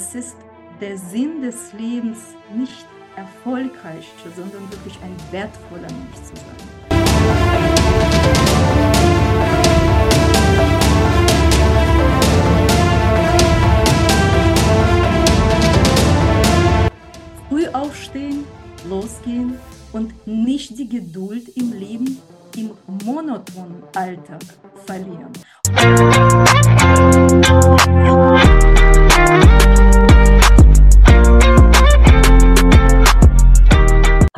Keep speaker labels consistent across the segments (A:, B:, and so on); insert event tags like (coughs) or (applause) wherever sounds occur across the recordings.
A: es ist der Sinn des Lebens nicht erfolgreich, sondern wirklich ein wertvoller Mensch zu sein. Früh aufstehen, losgehen und nicht die Geduld im Leben im monotonen Alltag verlieren.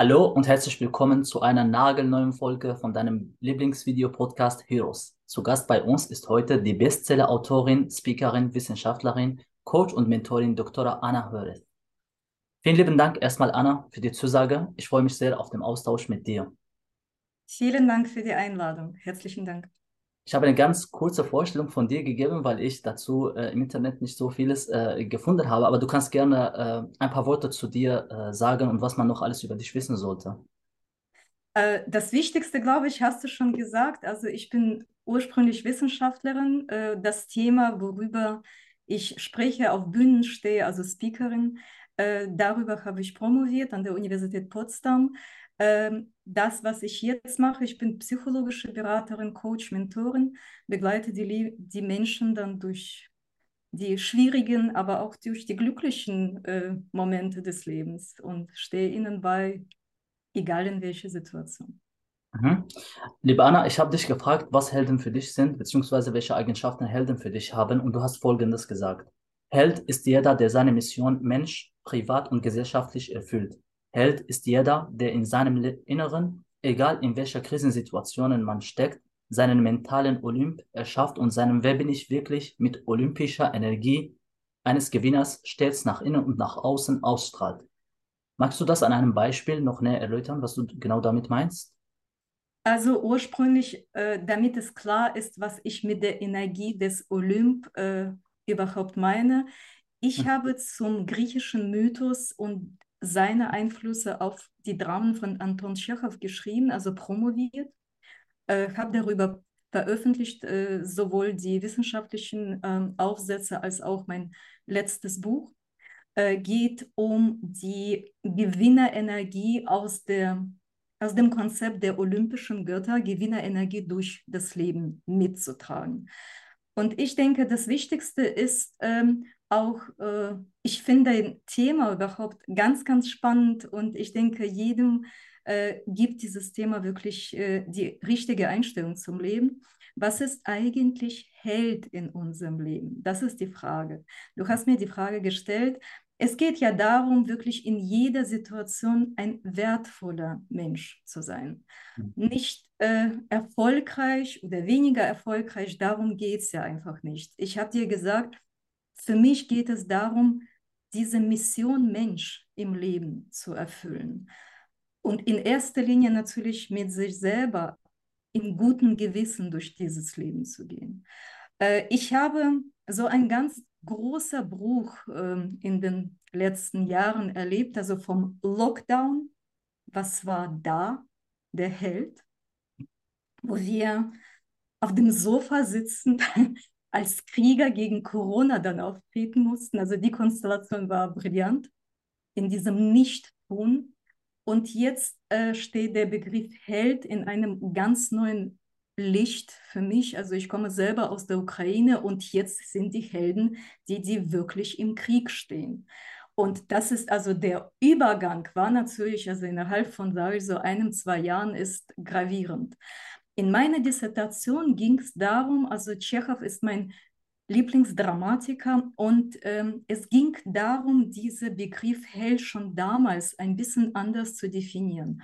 B: Hallo und herzlich willkommen zu einer nagelneuen Folge von deinem Lieblingsvideo-Podcast Heroes. Zu Gast bei uns ist heute die Bestseller-Autorin, Speakerin, Wissenschaftlerin, Coach und Mentorin Dr. Anna Höreth. Vielen lieben Dank erstmal, Anna, für die Zusage. Ich freue mich sehr auf den Austausch mit dir.
A: Vielen Dank für die Einladung. Herzlichen Dank.
B: Ich habe eine ganz kurze Vorstellung von dir gegeben, weil ich dazu äh, im Internet nicht so vieles äh, gefunden habe. Aber du kannst gerne äh, ein paar Worte zu dir äh, sagen und was man noch alles über dich wissen sollte.
A: Äh, das Wichtigste, glaube ich, hast du schon gesagt. Also ich bin ursprünglich Wissenschaftlerin. Äh, das Thema, worüber ich spreche, auf Bühnen stehe, also Speakerin, darüber habe ich promoviert an der Universität Potsdam. Ähm, das, was ich jetzt mache, ich bin psychologische Beraterin, Coach, Mentorin, begleite die, die Menschen dann durch die schwierigen, aber auch durch die glücklichen äh, Momente des Lebens und stehe ihnen bei, egal in welcher Situation.
B: Mhm. Liebe Anna, ich habe dich gefragt, was Helden für dich sind, beziehungsweise welche Eigenschaften Helden für dich haben, und du hast Folgendes gesagt. Held ist jeder, der seine Mission Mensch, privat und gesellschaftlich erfüllt. Held ist jeder, der in seinem Inneren, egal in welcher Krisensituationen man steckt, seinen mentalen Olymp erschafft und seinem Wer bin ich wirklich mit olympischer Energie eines Gewinners stets nach innen und nach außen ausstrahlt. Magst du das an einem Beispiel noch näher erläutern, was du genau damit meinst?
A: Also ursprünglich, äh, damit es klar ist, was ich mit der Energie des Olymp äh, überhaupt meine. Ich hm. habe zum griechischen Mythos und seine Einflüsse auf die Dramen von Anton Tschechow geschrieben, also promoviert, äh, habe darüber veröffentlicht, äh, sowohl die wissenschaftlichen äh, Aufsätze als auch mein letztes Buch. Äh, geht um die Gewinnerenergie aus, der, aus dem Konzept der olympischen Götter, Gewinnerenergie durch das Leben mitzutragen. Und ich denke, das Wichtigste ist, ähm, auch, äh, ich finde ein Thema überhaupt ganz, ganz spannend und ich denke, jedem äh, gibt dieses Thema wirklich äh, die richtige Einstellung zum Leben. Was ist eigentlich Held in unserem Leben? Das ist die Frage. Du hast mir die Frage gestellt. Es geht ja darum, wirklich in jeder Situation ein wertvoller Mensch zu sein. Mhm. Nicht äh, erfolgreich oder weniger erfolgreich, darum geht es ja einfach nicht. Ich habe dir gesagt, für mich geht es darum, diese Mission Mensch im Leben zu erfüllen. Und in erster Linie natürlich mit sich selber im guten Gewissen durch dieses Leben zu gehen. Äh, ich habe so ein ganz großer Bruch äh, in den letzten Jahren erlebt, also vom Lockdown, was war da, der Held, wo wir auf dem Sofa sitzen als Krieger gegen Corona dann auftreten mussten. Also die Konstellation war brillant in diesem Nicht-Tun. Und jetzt äh, steht der Begriff Held in einem ganz neuen Licht für mich. Also ich komme selber aus der Ukraine und jetzt sind die Helden, die, die wirklich im Krieg stehen. Und das ist also der Übergang war natürlich, also innerhalb von, sage ich so, einem, zwei Jahren ist gravierend. In meiner Dissertation ging es darum, also Tschechow ist mein Lieblingsdramatiker und ähm, es ging darum, diesen Begriff Hell schon damals ein bisschen anders zu definieren.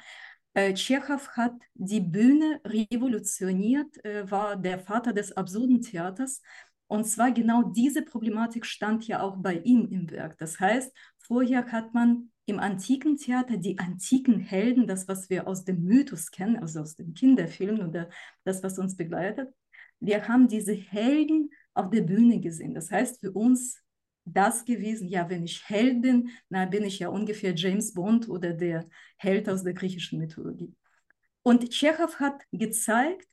A: Äh, Tschechow hat die Bühne revolutioniert, äh, war der Vater des absurden Theaters und zwar genau diese Problematik stand ja auch bei ihm im Werk. Das heißt, vorher hat man im antiken Theater die antiken Helden, das, was wir aus dem Mythos kennen, also aus den Kinderfilmen oder das, was uns begleitet, wir haben diese Helden auf der Bühne gesehen. Das heißt für uns das gewesen, ja, wenn ich Held bin, na, bin ich ja ungefähr James Bond oder der Held aus der griechischen Mythologie. Und Tschechow hat gezeigt,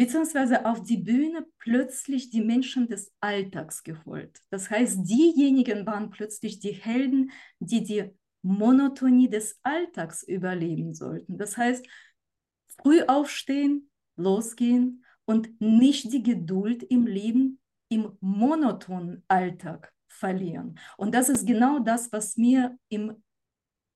A: beziehungsweise auf die Bühne plötzlich die Menschen des Alltags geholt. Das heißt, diejenigen waren plötzlich die Helden, die die Monotonie des Alltags überleben sollten. Das heißt, früh aufstehen, losgehen und nicht die Geduld im Leben im monotonen Alltag verlieren. Und das ist genau das, was mir im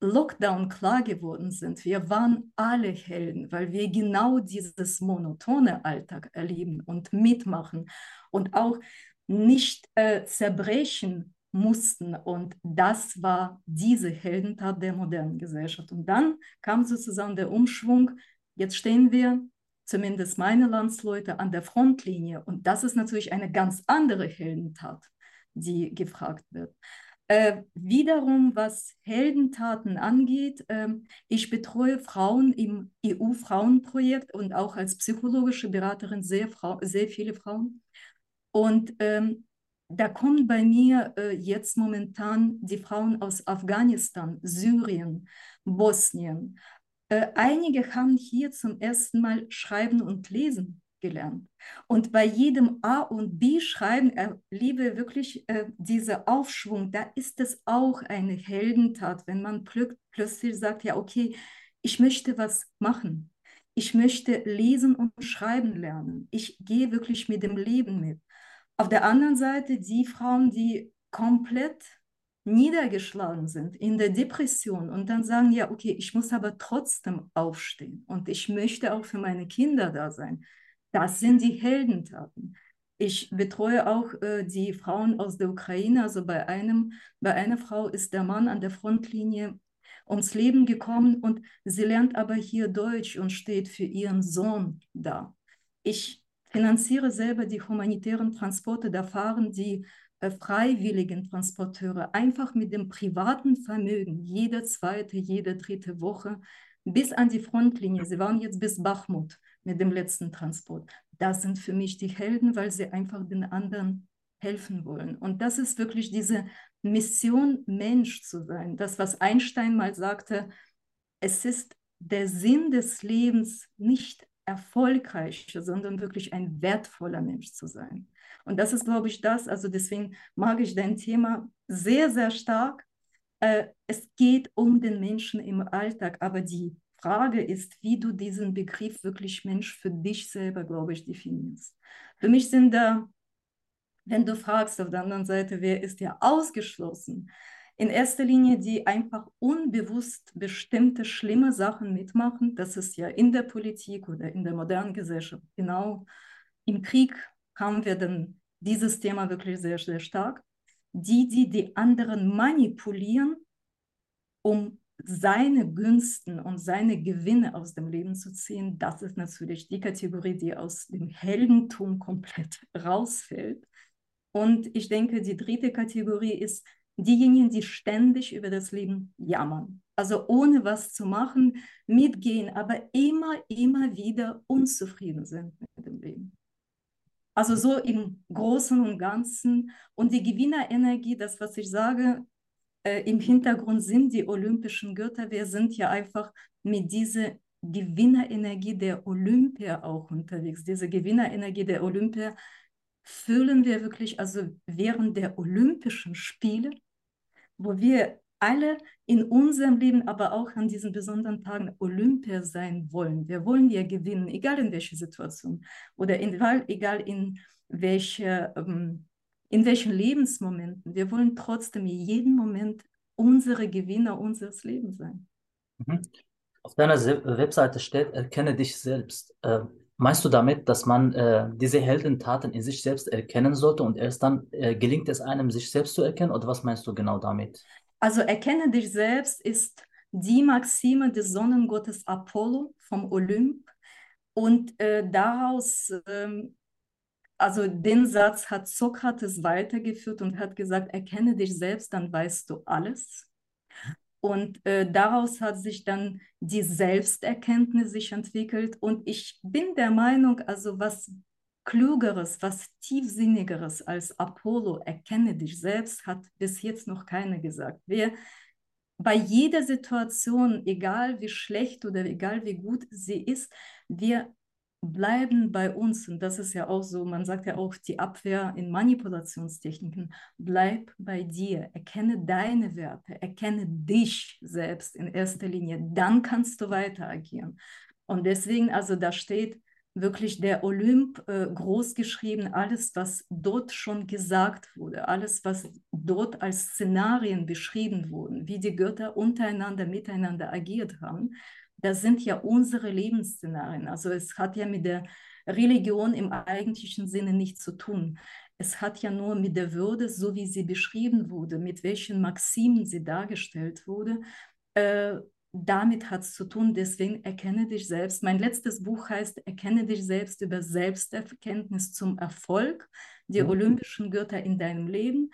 A: Lockdown klar geworden sind. Wir waren alle Helden, weil wir genau dieses monotone Alltag erleben und mitmachen und auch nicht äh, zerbrechen mussten. Und das war diese Heldentat der modernen Gesellschaft. Und dann kam sozusagen der Umschwung. Jetzt stehen wir, zumindest meine Landsleute, an der Frontlinie. Und das ist natürlich eine ganz andere Heldentat, die gefragt wird. Äh, wiederum, was Heldentaten angeht, äh, ich betreue Frauen im EU-Frauenprojekt und auch als psychologische Beraterin sehr, Frau, sehr viele Frauen. Und ähm, da kommen bei mir äh, jetzt momentan die Frauen aus Afghanistan, Syrien, Bosnien. Äh, einige haben hier zum ersten Mal schreiben und lesen gelernt. Und bei jedem A und B schreiben erlebe wirklich äh, dieser Aufschwung. Da ist es auch eine Heldentat, wenn man plö plötzlich sagt, ja, okay, ich möchte was machen. Ich möchte lesen und schreiben lernen. Ich gehe wirklich mit dem Leben mit. Auf der anderen Seite die Frauen, die komplett niedergeschlagen sind in der Depression und dann sagen, ja, okay, ich muss aber trotzdem aufstehen und ich möchte auch für meine Kinder da sein. Das sind die Heldentaten. Ich betreue auch äh, die Frauen aus der Ukraine. Also bei, einem, bei einer Frau ist der Mann an der Frontlinie ums Leben gekommen und sie lernt aber hier Deutsch und steht für ihren Sohn da. Ich finanziere selber die humanitären Transporte. Da fahren die äh, freiwilligen Transporteure einfach mit dem privaten Vermögen jede zweite, jede dritte Woche bis an die Frontlinie. Sie waren jetzt bis Bachmut mit dem letzten Transport. Das sind für mich die Helden, weil sie einfach den anderen helfen wollen. Und das ist wirklich diese Mission, Mensch zu sein. Das, was Einstein mal sagte, es ist der Sinn des Lebens, nicht erfolgreicher, sondern wirklich ein wertvoller Mensch zu sein. Und das ist, glaube ich, das. Also deswegen mag ich dein Thema sehr, sehr stark. Äh, es geht um den Menschen im Alltag, aber die Frage ist, wie du diesen Begriff wirklich Mensch für dich selber, glaube ich, definierst. Für mich sind da, wenn du fragst auf der anderen Seite, wer ist ja ausgeschlossen, in erster Linie, die einfach unbewusst bestimmte schlimme Sachen mitmachen. Das ist ja in der Politik oder in der modernen Gesellschaft. Genau im Krieg haben wir dann dieses Thema wirklich sehr, sehr stark. Die, die die anderen manipulieren, um seine Günsten und seine Gewinne aus dem Leben zu ziehen, das ist natürlich die Kategorie, die aus dem Heldentum komplett (laughs) rausfällt. Und ich denke, die dritte Kategorie ist diejenigen, die ständig über das Leben jammern. Also ohne was zu machen, mitgehen, aber immer, immer wieder unzufrieden sind mit dem Leben. Also so im Großen und Ganzen. Und die Gewinnerenergie, das, was ich sage, äh, im Hintergrund sind die olympischen Götter. Wir sind ja einfach mit dieser Gewinnerenergie der Olympia auch unterwegs. Diese Gewinnerenergie der Olympia fühlen wir wirklich, also während der Olympischen Spiele, wo wir alle in unserem Leben, aber auch an diesen besonderen Tagen Olympia sein wollen. Wir wollen ja gewinnen, egal in welcher Situation oder in, egal in welcher ähm, in welchen Lebensmomenten. Wir wollen trotzdem jeden Moment unsere Gewinner unseres Lebens sein.
B: Mhm. Auf deiner Webseite steht, erkenne dich selbst. Äh, meinst du damit, dass man äh, diese Heldentaten in sich selbst erkennen sollte und erst dann äh, gelingt es einem, sich selbst zu erkennen? Oder was meinst du genau damit?
A: Also erkenne dich selbst ist die Maxime des Sonnengottes Apollo vom Olymp. Und äh, daraus ähm, also den Satz hat Sokrates weitergeführt und hat gesagt, erkenne dich selbst, dann weißt du alles. Und äh, daraus hat sich dann die Selbsterkenntnis sich entwickelt. Und ich bin der Meinung, also was Klugeres, was Tiefsinnigeres als Apollo, erkenne dich selbst, hat bis jetzt noch keiner gesagt. Wer bei jeder Situation, egal wie schlecht oder egal wie gut sie ist, wir bleiben bei uns, und das ist ja auch so, man sagt ja auch die Abwehr in Manipulationstechniken, bleib bei dir, erkenne deine Werte, erkenne dich selbst in erster Linie, dann kannst du weiter agieren. Und deswegen, also da steht wirklich der Olymp äh, groß geschrieben, alles, was dort schon gesagt wurde, alles, was dort als Szenarien beschrieben wurden, wie die Götter untereinander, miteinander agiert haben das sind ja unsere Lebensszenarien. Also es hat ja mit der Religion im eigentlichen Sinne nichts zu tun. Es hat ja nur mit der Würde, so wie sie beschrieben wurde, mit welchen Maximen sie dargestellt wurde, äh, damit hat es zu tun. Deswegen erkenne dich selbst. Mein letztes Buch heißt Erkenne dich selbst über Selbsterkenntnis zum Erfolg, die mhm. olympischen Götter in deinem Leben.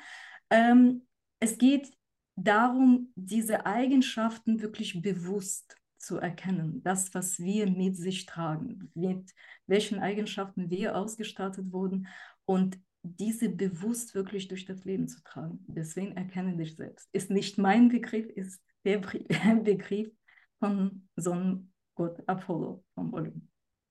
A: Ähm, es geht darum, diese Eigenschaften wirklich bewusst zu erkennen, das, was wir mit sich tragen, mit welchen Eigenschaften wir ausgestattet wurden und diese bewusst wirklich durch das Leben zu tragen. Deswegen erkenne dich selbst. Ist nicht mein Begriff, ist der (laughs) Begriff von Sonnengott Apollo vom Olymp.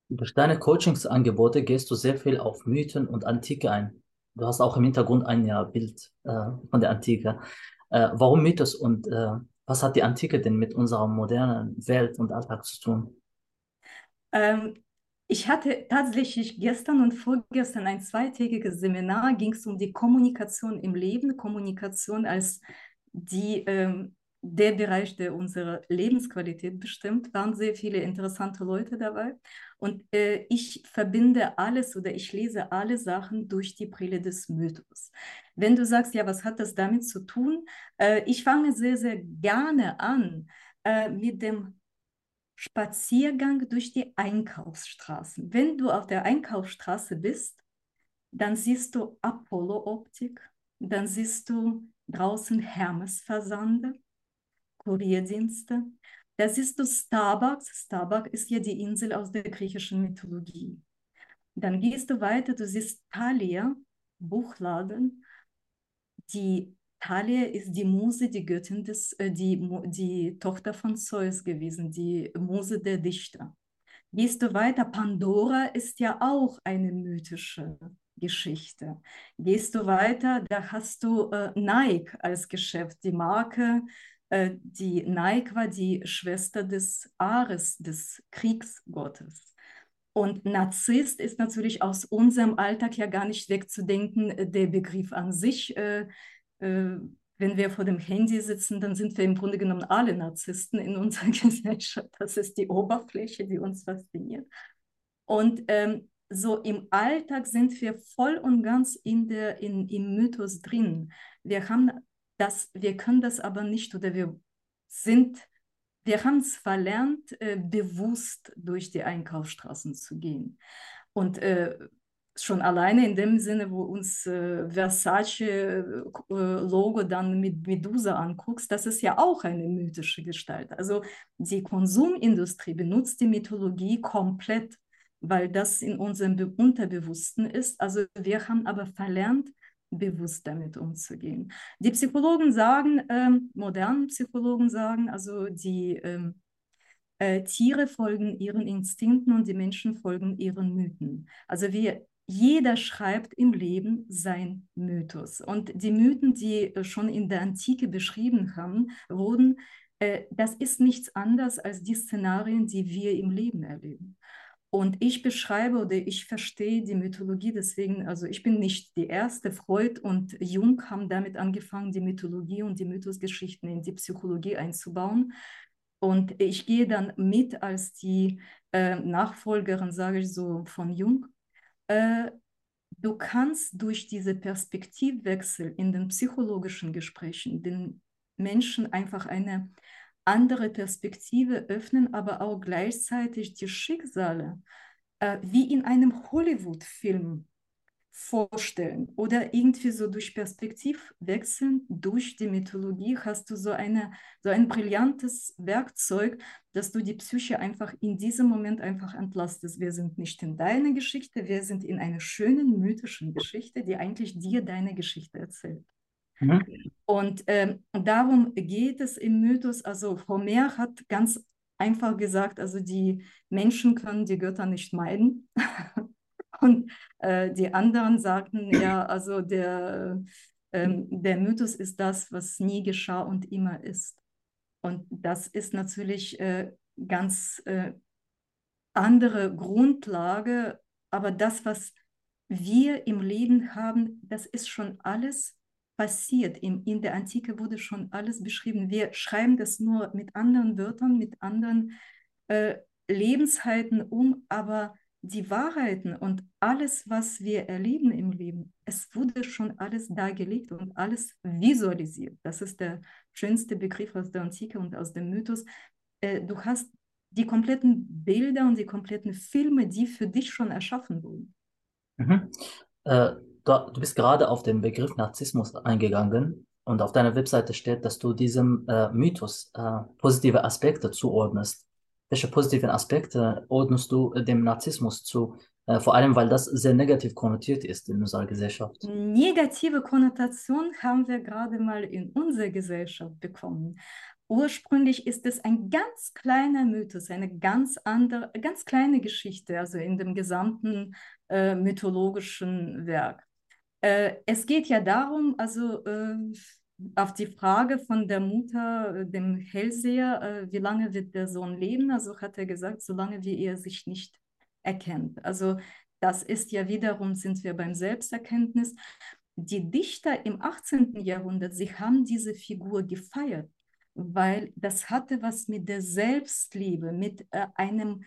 B: Durch deine Coachingsangebote gehst du sehr viel auf Mythen und Antike ein. Du hast auch im Hintergrund ein ja, Bild äh, von der Antike. Äh, warum Mythos und äh, was hat die Antike denn mit unserer modernen Welt und Alltag zu tun?
A: Ähm, ich hatte tatsächlich gestern und vorgestern ein zweitägiges Seminar, ging es um die Kommunikation im Leben, Kommunikation als die ähm, der Bereich, der unsere Lebensqualität bestimmt, waren sehr viele interessante Leute dabei. Und äh, ich verbinde alles oder ich lese alle Sachen durch die Brille des Mythos. Wenn du sagst, ja, was hat das damit zu tun? Äh, ich fange sehr, sehr gerne an äh, mit dem Spaziergang durch die Einkaufsstraßen. Wenn du auf der Einkaufsstraße bist, dann siehst du Apollo-Optik, dann siehst du draußen Hermes-Versande, Kurierdienste. Das ist das Starbucks. Starbucks ist ja die Insel aus der griechischen Mythologie. Dann gehst du weiter, du siehst Thalia, Buchladen. Die Thalia ist die Muse, die Göttin des, äh, die, die Tochter von Zeus gewesen, die Muse der Dichter. Gehst du weiter, Pandora ist ja auch eine mythische Geschichte. Gehst du weiter, da hast du äh, Nike als Geschäft, die Marke, die Nike war die Schwester des Ares, des Kriegsgottes. Und Narzisst ist natürlich aus unserem Alltag ja gar nicht wegzudenken, äh, der Begriff an sich. Äh, äh, wenn wir vor dem Handy sitzen, dann sind wir im Grunde genommen alle Narzissten in (laughs) unserer Gesellschaft. Das ist die Oberfläche, die uns fasziniert. Und ähm, so im Alltag sind wir voll und ganz in der, in, im Mythos drin. Wir haben das, wir können das aber nicht oder wir sind, wir haben es verlernt, äh, bewusst durch die Einkaufsstraßen zu gehen. Und äh, schon alleine in dem Sinne, wo uns äh, Versace-Logo äh, dann mit Medusa anguckst, das ist ja auch eine mythische Gestalt. Also die Konsumindustrie benutzt die Mythologie komplett, weil das in unserem Unterbewussten ist. Also wir haben aber verlernt, bewusst damit umzugehen. Die Psychologen sagen, ähm, modernen Psychologen sagen, also die ähm, äh, Tiere folgen ihren Instinkten und die Menschen folgen ihren Mythen. Also wir, jeder schreibt im Leben sein Mythos. Und die Mythen, die schon in der Antike beschrieben haben, wurden, äh, das ist nichts anderes als die Szenarien, die wir im Leben erleben. Und ich beschreibe oder ich verstehe die Mythologie deswegen, also ich bin nicht die erste. Freud und Jung haben damit angefangen, die Mythologie und die Mythosgeschichten in die Psychologie einzubauen. Und ich gehe dann mit als die äh, Nachfolgerin, sage ich so, von Jung. Äh, du kannst durch diese Perspektivwechsel in den psychologischen Gesprächen den Menschen einfach eine andere Perspektive öffnen, aber auch gleichzeitig die Schicksale äh, wie in einem Hollywood-Film vorstellen oder irgendwie so durch Perspektivwechseln, durch die Mythologie hast du so, eine, so ein brillantes Werkzeug, dass du die Psyche einfach in diesem Moment einfach entlastest. Wir sind nicht in deiner Geschichte, wir sind in einer schönen mythischen Geschichte, die eigentlich dir deine Geschichte erzählt. Mhm. Und ähm, darum geht es im Mythos, also Homer hat ganz einfach gesagt, also die Menschen können die Götter nicht meiden. (laughs) Und äh, die anderen sagten, ja, also der, ähm, der Mythos ist das, was nie geschah und immer ist. Und das ist natürlich äh, ganz äh, andere Grundlage, aber das, was wir im Leben haben, das ist schon alles passiert. In, in der Antike wurde schon alles beschrieben. Wir schreiben das nur mit anderen Wörtern, mit anderen äh, Lebenshalten um, aber die Wahrheiten und alles, was wir erleben im Leben, es wurde schon alles dargelegt und alles visualisiert. Das ist der schönste Begriff aus der Antike und aus dem Mythos. Äh, du hast die kompletten Bilder und die kompletten Filme, die für dich schon erschaffen wurden.
B: Mhm. Äh, du, du, bist gerade auf den Begriff Narzissmus eingegangen und auf deiner Webseite steht, dass du diesem äh, Mythos äh, positive Aspekte zuordnest. Welche positiven Aspekte ordnest du dem Narzissmus zu? Äh, vor allem, weil das sehr negativ konnotiert ist in unserer Gesellschaft.
A: Negative Konnotation haben wir gerade mal in unserer Gesellschaft bekommen. Ursprünglich ist es ein ganz kleiner Mythos, eine ganz andere, ganz kleine Geschichte, also in dem gesamten äh, mythologischen Werk. Äh, es geht ja darum, also äh, auf die Frage von der Mutter, äh, dem Hellseher, äh, wie lange wird der Sohn leben? Also hat er gesagt, solange wie er sich nicht erkennt. Also das ist ja wiederum, sind wir beim Selbsterkenntnis. Die Dichter im 18. Jahrhundert, sie haben diese Figur gefeiert, weil das hatte was mit der Selbstliebe, mit äh, einem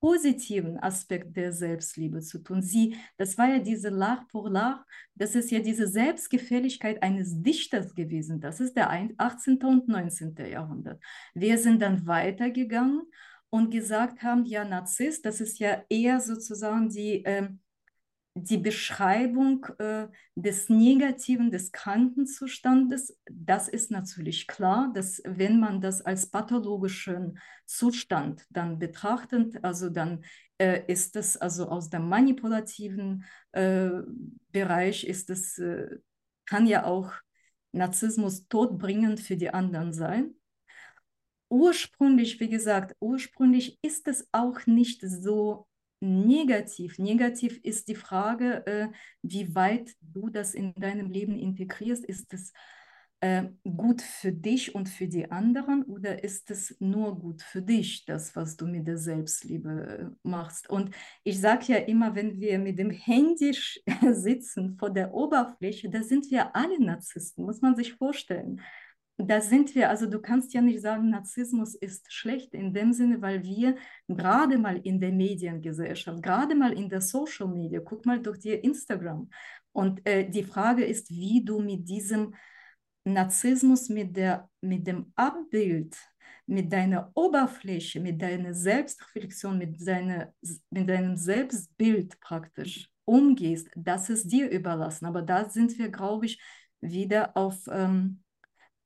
A: positiven Aspekt der Selbstliebe zu tun. Sie, das war ja diese Lach pour Lach, das ist ja diese Selbstgefälligkeit eines Dichters gewesen. Das ist der 18. und 19. Jahrhundert. Wir sind dann weitergegangen und gesagt haben, ja, Narzisst, das ist ja eher sozusagen die, äh, die Beschreibung äh, des negativen, des Krankenzustandes. Das ist natürlich klar, dass wenn man das als pathologischen Zustand dann betrachtet, also dann äh, ist das also aus dem manipulativen äh, Bereich, ist es, äh, kann ja auch Narzissmus todbringend für die anderen sein ursprünglich, wie gesagt, ursprünglich ist es auch nicht so negativ. Negativ ist die Frage, äh, wie weit du das in deinem Leben integrierst. Ist es äh, gut für dich und für die anderen oder ist es nur gut für dich, das, was du mit der Selbstliebe äh, machst? Und ich sage ja immer, wenn wir mit dem Handy (laughs) sitzen vor der Oberfläche, da sind wir alle Narzissten, muss man sich vorstellen da sind wir, also du kannst ja nicht sagen, Narzissmus ist schlecht in dem Sinne, weil wir gerade mal in der Mediengesellschaft, gerade mal in der Social Media, guck mal durch die Instagram. Und äh, die Frage ist, wie du mit diesem Narzissmus, mit, der, mit dem Abbild, mit deiner Oberfläche, mit deiner Selbstreflexion, mit, deiner, mit deinem Selbstbild praktisch umgehst, das ist dir überlassen. Aber da sind wir, glaube ich, wieder auf... Ähm,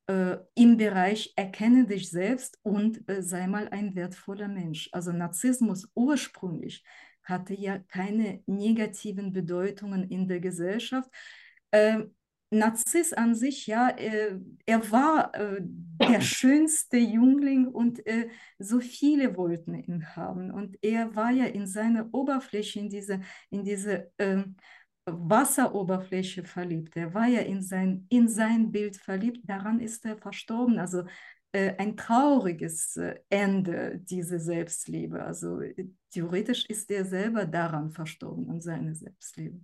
A: äh, im Bereich erkenne dich selbst und äh, sei mal ein wertvoller Mensch. Also Narzissmus ursprünglich hatte ja keine negativen Bedeutungen in der Gesellschaft. Äh, Narziss an sich, ja, äh, er war äh, der (coughs) schönste Jüngling und äh, so viele wollten ihn haben. Und er war ja in seiner Oberfläche, in diese, in diese ähm, Wasseroberfläche verliebt. Er war ja in sein, in sein Bild verliebt, daran ist er verstorben. Also äh, ein trauriges äh, Ende, diese Selbstliebe. Also äh, theoretisch ist er selber daran verstorben, an seiner Selbstliebe.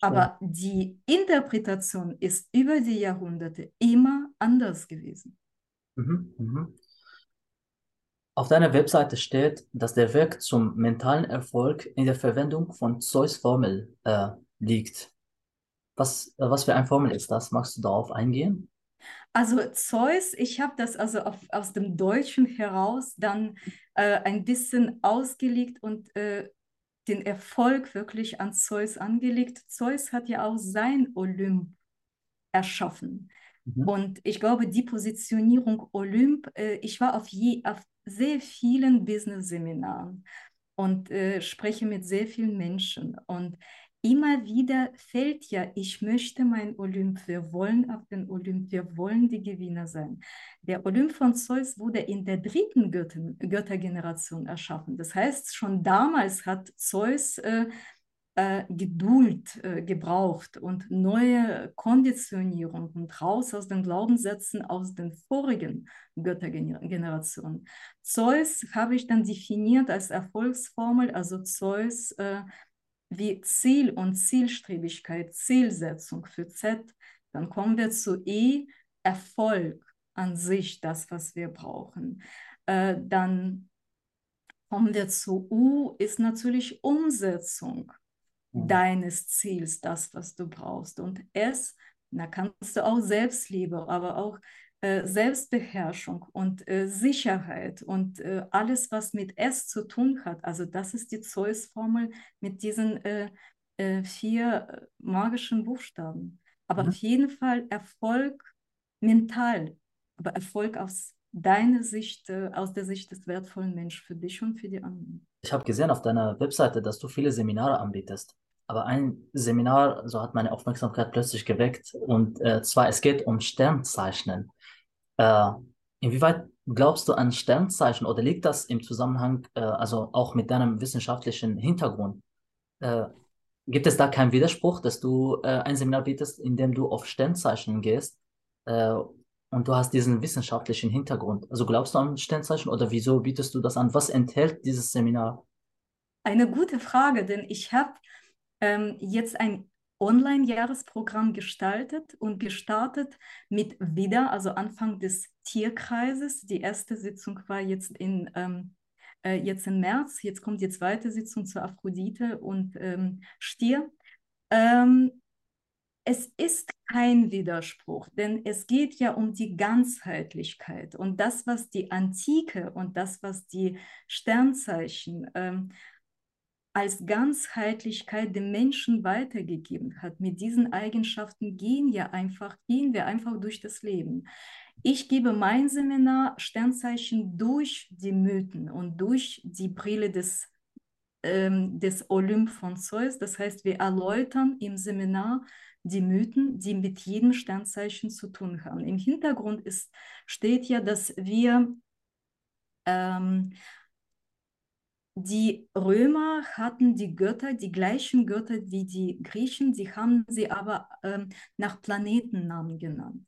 A: Aber die Interpretation ist über die Jahrhunderte immer anders gewesen.
B: Mhm, mh. Auf deiner Webseite steht, dass der Weg zum mentalen Erfolg in der Verwendung von Zeus Formel äh, liegt. Was, äh, was für eine Formel ist das? Magst du darauf eingehen?
A: Also Zeus, ich habe das also auf, aus dem Deutschen heraus dann äh, ein bisschen ausgelegt und äh, den Erfolg wirklich an Zeus angelegt. Zeus hat ja auch sein Olymp erschaffen. Mhm. Und ich glaube, die Positionierung Olymp, äh, ich war auf, je, auf sehr vielen Business-Seminaren und äh, spreche mit sehr vielen Menschen. Und immer wieder fällt ja, ich möchte mein Olymp, wir wollen auf den Olymp, wir wollen die Gewinner sein. Der Olymp von Zeus wurde in der dritten Göttin, Göttergeneration erschaffen. Das heißt, schon damals hat Zeus äh, äh, Geduld äh, gebraucht und neue Konditionierung und raus aus den Glaubenssätzen aus den vorigen Göttergenerationen. Zeus habe ich dann definiert als Erfolgsformel, also Zeus äh, wie Ziel und Zielstrebigkeit, Zielsetzung für Z. Dann kommen wir zu E, Erfolg an sich, das, was wir brauchen. Äh, dann kommen wir zu U, ist natürlich Umsetzung mhm. deines Ziels, das, was du brauchst. Und S, da kannst du auch Selbstliebe, aber auch Selbstbeherrschung und äh, Sicherheit und äh, alles, was mit S zu tun hat. Also das ist die Zeus-Formel mit diesen äh, äh, vier magischen Buchstaben. Aber mhm. auf jeden Fall Erfolg mental, aber Erfolg aus deiner Sicht, aus der Sicht des wertvollen Menschen für dich und für die anderen.
B: Ich habe gesehen auf deiner Webseite, dass du viele Seminare anbietest. Aber ein Seminar, so hat meine Aufmerksamkeit plötzlich geweckt. Und äh, zwar, es geht um Sternzeichnen. Äh, inwieweit glaubst du an Sternzeichen oder liegt das im Zusammenhang, äh, also auch mit deinem wissenschaftlichen Hintergrund? Äh, gibt es da keinen Widerspruch, dass du äh, ein Seminar bietest, in dem du auf Sternzeichen gehst äh, und du hast diesen wissenschaftlichen Hintergrund? Also glaubst du an Sternzeichen oder wieso bietest du das an? Was enthält dieses Seminar?
A: Eine gute Frage, denn ich habe ähm, jetzt ein Online-Jahresprogramm gestaltet und gestartet mit wieder, also Anfang des Tierkreises. Die erste Sitzung war jetzt in ähm, äh, jetzt im März. Jetzt kommt die zweite Sitzung zur Aphrodite und ähm, Stier. Ähm, es ist kein Widerspruch, denn es geht ja um die Ganzheitlichkeit und das, was die Antike und das, was die Sternzeichen ähm, als Ganzheitlichkeit dem Menschen weitergegeben hat. Mit diesen Eigenschaften gehen ja einfach, gehen wir einfach durch das Leben. Ich gebe mein Seminar Sternzeichen durch die Mythen und durch die Brille des, ähm, des Olymp von Zeus. Das heißt, wir erläutern im Seminar die Mythen, die mit jedem Sternzeichen zu tun haben. Im Hintergrund ist, steht ja, dass wir ähm, die Römer hatten die Götter, die gleichen Götter wie die Griechen, sie haben sie aber ähm, nach Planetennamen genannt.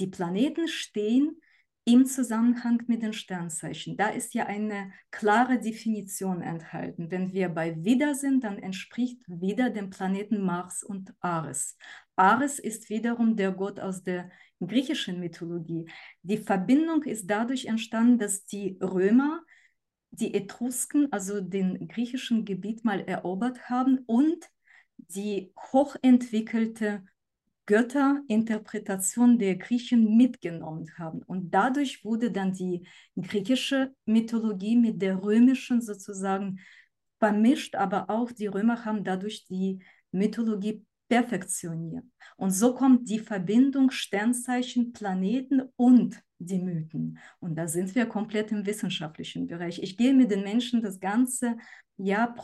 A: Die Planeten stehen im Zusammenhang mit den Sternzeichen. Da ist ja eine klare Definition enthalten. Wenn wir bei Widder sind, dann entspricht Widder dem Planeten Mars und Ares. Ares ist wiederum der Gott aus der griechischen Mythologie. Die Verbindung ist dadurch entstanden, dass die Römer die Etrusken, also den griechischen Gebiet mal erobert haben und die hochentwickelte Götterinterpretation der Griechen mitgenommen haben. Und dadurch wurde dann die griechische Mythologie mit der römischen sozusagen vermischt, aber auch die Römer haben dadurch die Mythologie perfektioniert. Und so kommt die Verbindung Sternzeichen, Planeten und die Mythen. Und da sind wir komplett im wissenschaftlichen Bereich. Ich gehe mit den Menschen das ganze Jahr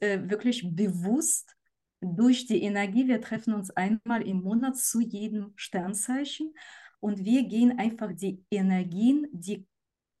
A: äh, wirklich bewusst durch die Energie. Wir treffen uns einmal im Monat zu jedem Sternzeichen und wir gehen einfach die Energien, die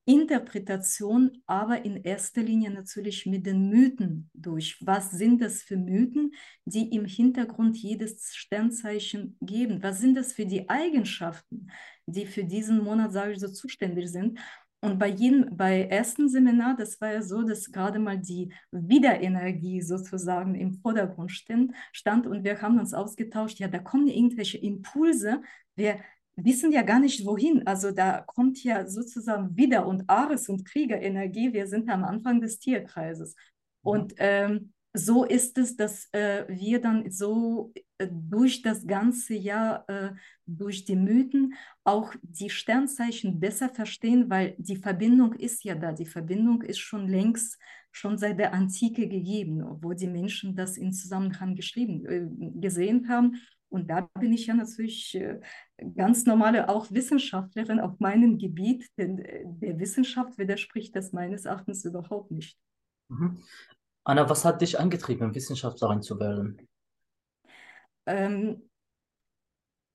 A: Interpretation, aber in erster Linie natürlich mit den Mythen durch. Was sind das für Mythen, die im Hintergrund jedes Sternzeichen geben? Was sind das für die Eigenschaften, die für diesen Monat, sage ich so, zuständig sind? Und bei jedem, bei ersten Seminar, das war ja so, dass gerade mal die Wiederenergie sozusagen im Vordergrund stand, stand und wir haben uns ausgetauscht, ja, da kommen irgendwelche Impulse, wir wissen ja gar nicht wohin. Also da kommt ja sozusagen Wider- und Ares- und Kriegerenergie. Wir sind am Anfang des Tierkreises. Und ähm, so ist es, dass äh, wir dann so äh, durch das ganze Jahr, äh, durch die Mythen, auch die Sternzeichen besser verstehen, weil die Verbindung ist ja da. Die Verbindung ist schon längst, schon seit der Antike gegeben, wo die Menschen das in Zusammenhang geschrieben, äh, gesehen haben. Und da bin ich ja natürlich äh, ganz normale auch Wissenschaftlerin auf meinem Gebiet, denn äh, der Wissenschaft widerspricht das meines Erachtens überhaupt nicht.
B: Mhm. Anna, was hat dich angetrieben, Wissenschaftlerin zu werden?
A: Ähm,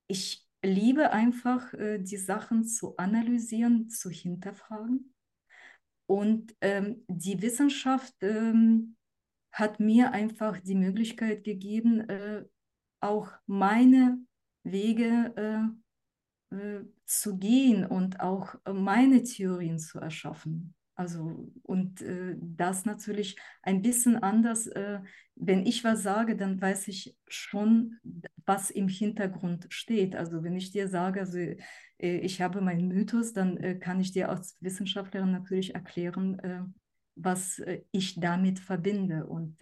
A: ich liebe einfach, äh, die Sachen zu analysieren, zu hinterfragen. Und ähm, die Wissenschaft ähm, hat mir einfach die Möglichkeit gegeben, äh, auch meine Wege äh, äh, zu gehen und auch meine Theorien zu erschaffen. Also, und äh, das natürlich ein bisschen anders. Äh, wenn ich was sage, dann weiß ich schon, was im Hintergrund steht. Also, wenn ich dir sage, also, äh, ich habe meinen Mythos, dann äh, kann ich dir als Wissenschaftlerin natürlich erklären, äh, was äh, ich damit verbinde und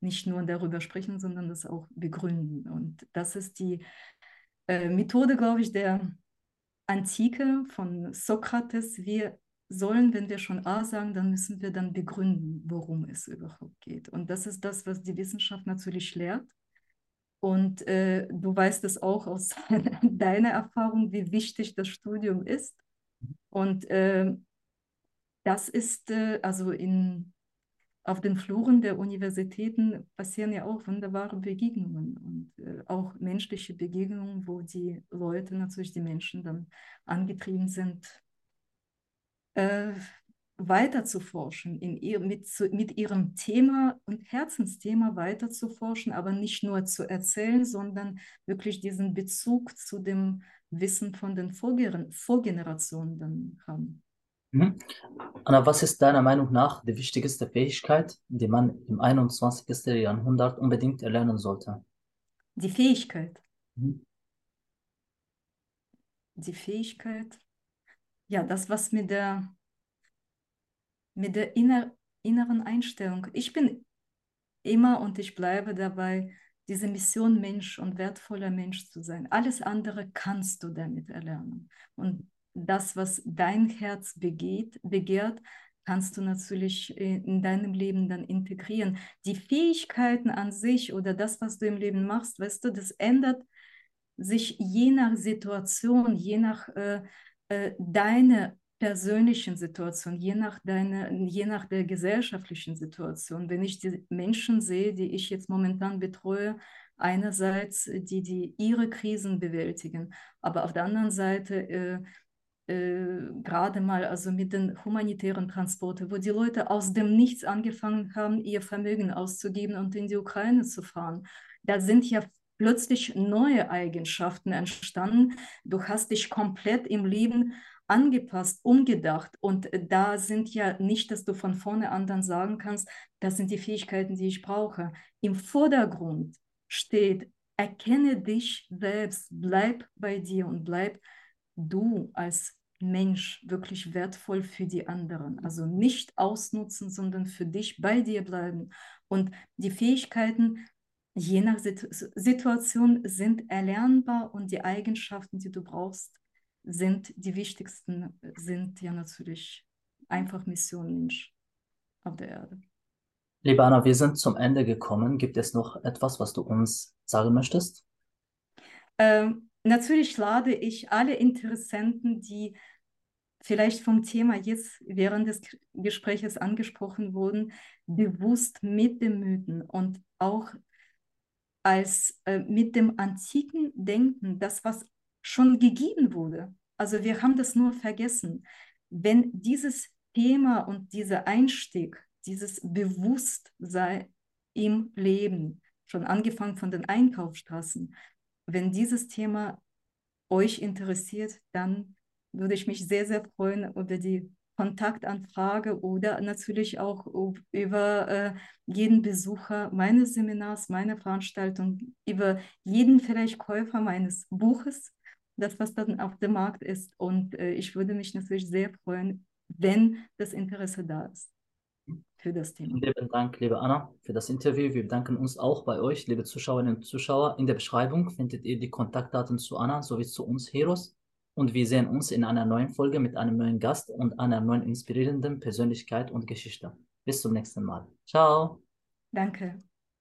A: nicht nur darüber sprechen, sondern das auch begründen. Und das ist die Methode, glaube ich, der Antike von Sokrates. Wir sollen, wenn wir schon A sagen, dann müssen wir dann begründen, worum es überhaupt geht. Und das ist das, was die Wissenschaft natürlich lehrt. Und äh, du weißt es auch aus (laughs) deiner Erfahrung, wie wichtig das Studium ist. Und äh, das ist äh, also in, auf den Fluren der Universitäten passieren ja auch wunderbare Begegnungen und äh, auch menschliche Begegnungen, wo die Leute, natürlich die Menschen dann angetrieben sind, äh, weiter zu forschen, in ihr, mit, mit ihrem Thema und Herzensthema weiter zu forschen, aber nicht nur zu erzählen, sondern wirklich diesen Bezug zu dem Wissen von den Vorger Vorgenerationen dann haben.
B: Mhm. Anna, was ist deiner Meinung nach die wichtigste Fähigkeit, die man im 21. Jahrhundert unbedingt erlernen sollte?
A: Die Fähigkeit. Mhm. Die Fähigkeit, ja, das, was mit der, mit der inner, inneren Einstellung, ich bin immer und ich bleibe dabei, diese Mission Mensch und wertvoller Mensch zu sein. Alles andere kannst du damit erlernen. Und das, was dein Herz begeht, begehrt, kannst du natürlich in deinem Leben dann integrieren. Die Fähigkeiten an sich oder das, was du im Leben machst, weißt du, das ändert sich je nach Situation, je nach äh, äh, deine persönlichen Situation, je nach, deine, je nach der gesellschaftlichen Situation. Wenn ich die Menschen sehe, die ich jetzt momentan betreue, einerseits die, die ihre Krisen bewältigen, aber auf der anderen Seite äh, äh, gerade mal also mit den humanitären Transporten, wo die Leute aus dem Nichts angefangen haben, ihr Vermögen auszugeben und in die Ukraine zu fahren. Da sind ja plötzlich neue Eigenschaften entstanden. Du hast dich komplett im Leben angepasst, umgedacht. Und da sind ja nicht, dass du von vorne an dann sagen kannst, das sind die Fähigkeiten, die ich brauche. Im Vordergrund steht, erkenne dich selbst, bleib bei dir und bleib du als Mensch wirklich wertvoll für die anderen. Also nicht ausnutzen, sondern für dich bei dir bleiben. Und die Fähigkeiten je nach Situation sind erlernbar und die Eigenschaften, die du brauchst, sind die wichtigsten, sind ja natürlich einfach Mission Mensch auf der Erde.
B: Liebe Anna, wir sind zum Ende gekommen. Gibt es noch etwas, was du uns sagen möchtest?
A: Ähm, natürlich lade ich alle Interessenten, die vielleicht vom Thema jetzt während des Gesprächs angesprochen wurden, bewusst mit den Mythen und auch als äh, mit dem antiken Denken, das, was schon gegeben wurde. Also wir haben das nur vergessen. Wenn dieses Thema und dieser Einstieg, dieses Bewusstsein im Leben, schon angefangen von den Einkaufsstraßen, wenn dieses Thema euch interessiert, dann würde ich mich sehr, sehr freuen über die Kontaktanfrage oder natürlich auch über äh, jeden Besucher meines Seminars, meiner Veranstaltung, über jeden vielleicht Käufer meines Buches, das was dann auf dem Markt ist. Und äh, ich würde mich natürlich sehr freuen, wenn das Interesse da ist für das Thema.
B: Lieben Dank, liebe Anna, für das Interview. Wir bedanken uns auch bei euch, liebe Zuschauerinnen und Zuschauer. In der Beschreibung findet ihr die Kontaktdaten zu Anna sowie zu uns Heroes und wir sehen uns in einer neuen Folge mit einem neuen Gast und einer neuen inspirierenden Persönlichkeit und Geschichte. Bis zum nächsten Mal. Ciao.
A: Danke.